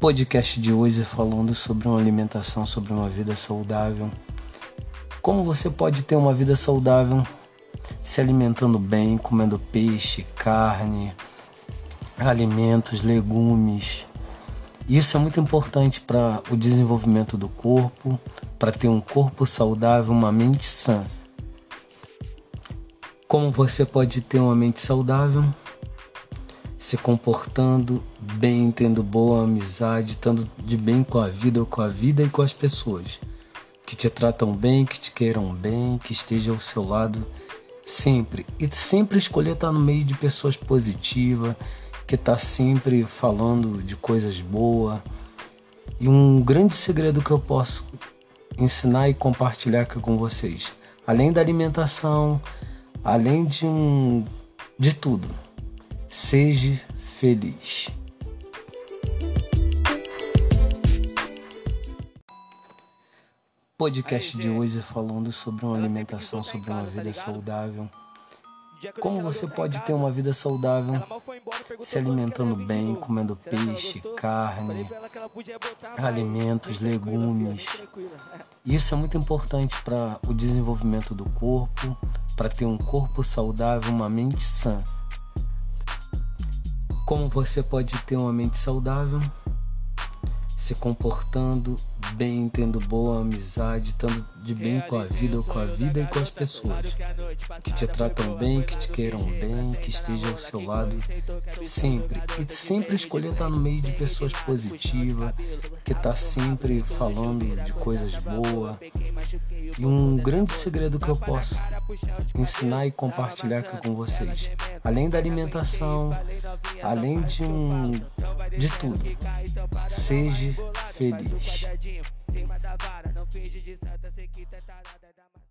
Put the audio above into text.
Podcast de hoje falando sobre uma alimentação, sobre uma vida saudável. Como você pode ter uma vida saudável se alimentando bem, comendo peixe, carne, alimentos, legumes. Isso é muito importante para o desenvolvimento do corpo, para ter um corpo saudável, uma mente sã. Como você pode ter uma mente saudável? Se comportando bem, tendo boa amizade, estando de bem com a vida, com a vida e com as pessoas que te tratam bem, que te queiram bem, que estejam ao seu lado sempre. E sempre escolher estar no meio de pessoas positivas, que está sempre falando de coisas boas. E um grande segredo que eu posso ensinar e compartilhar aqui com vocês, além da alimentação, além de um de tudo. Seja feliz. Podcast de hoje falando sobre uma alimentação, sobre uma vida saudável. Como você pode ter uma vida saudável se alimentando bem, comendo peixe, carne, alimentos, legumes. Isso é muito importante para o desenvolvimento do corpo, para ter um corpo saudável, uma mente sã. Como você pode ter uma mente saudável? Se comportando bem, tendo boa amizade, estando de bem com a vida, com a vida e com as pessoas que te tratam bem, que te queiram bem, que estejam ao seu lado sempre. E sempre escolher estar no meio de pessoas positivas, que está sempre falando de coisas boas. E um grande segredo que eu posso ensinar e compartilhar aqui com vocês, além da alimentação, além de um de tudo, seja feliz.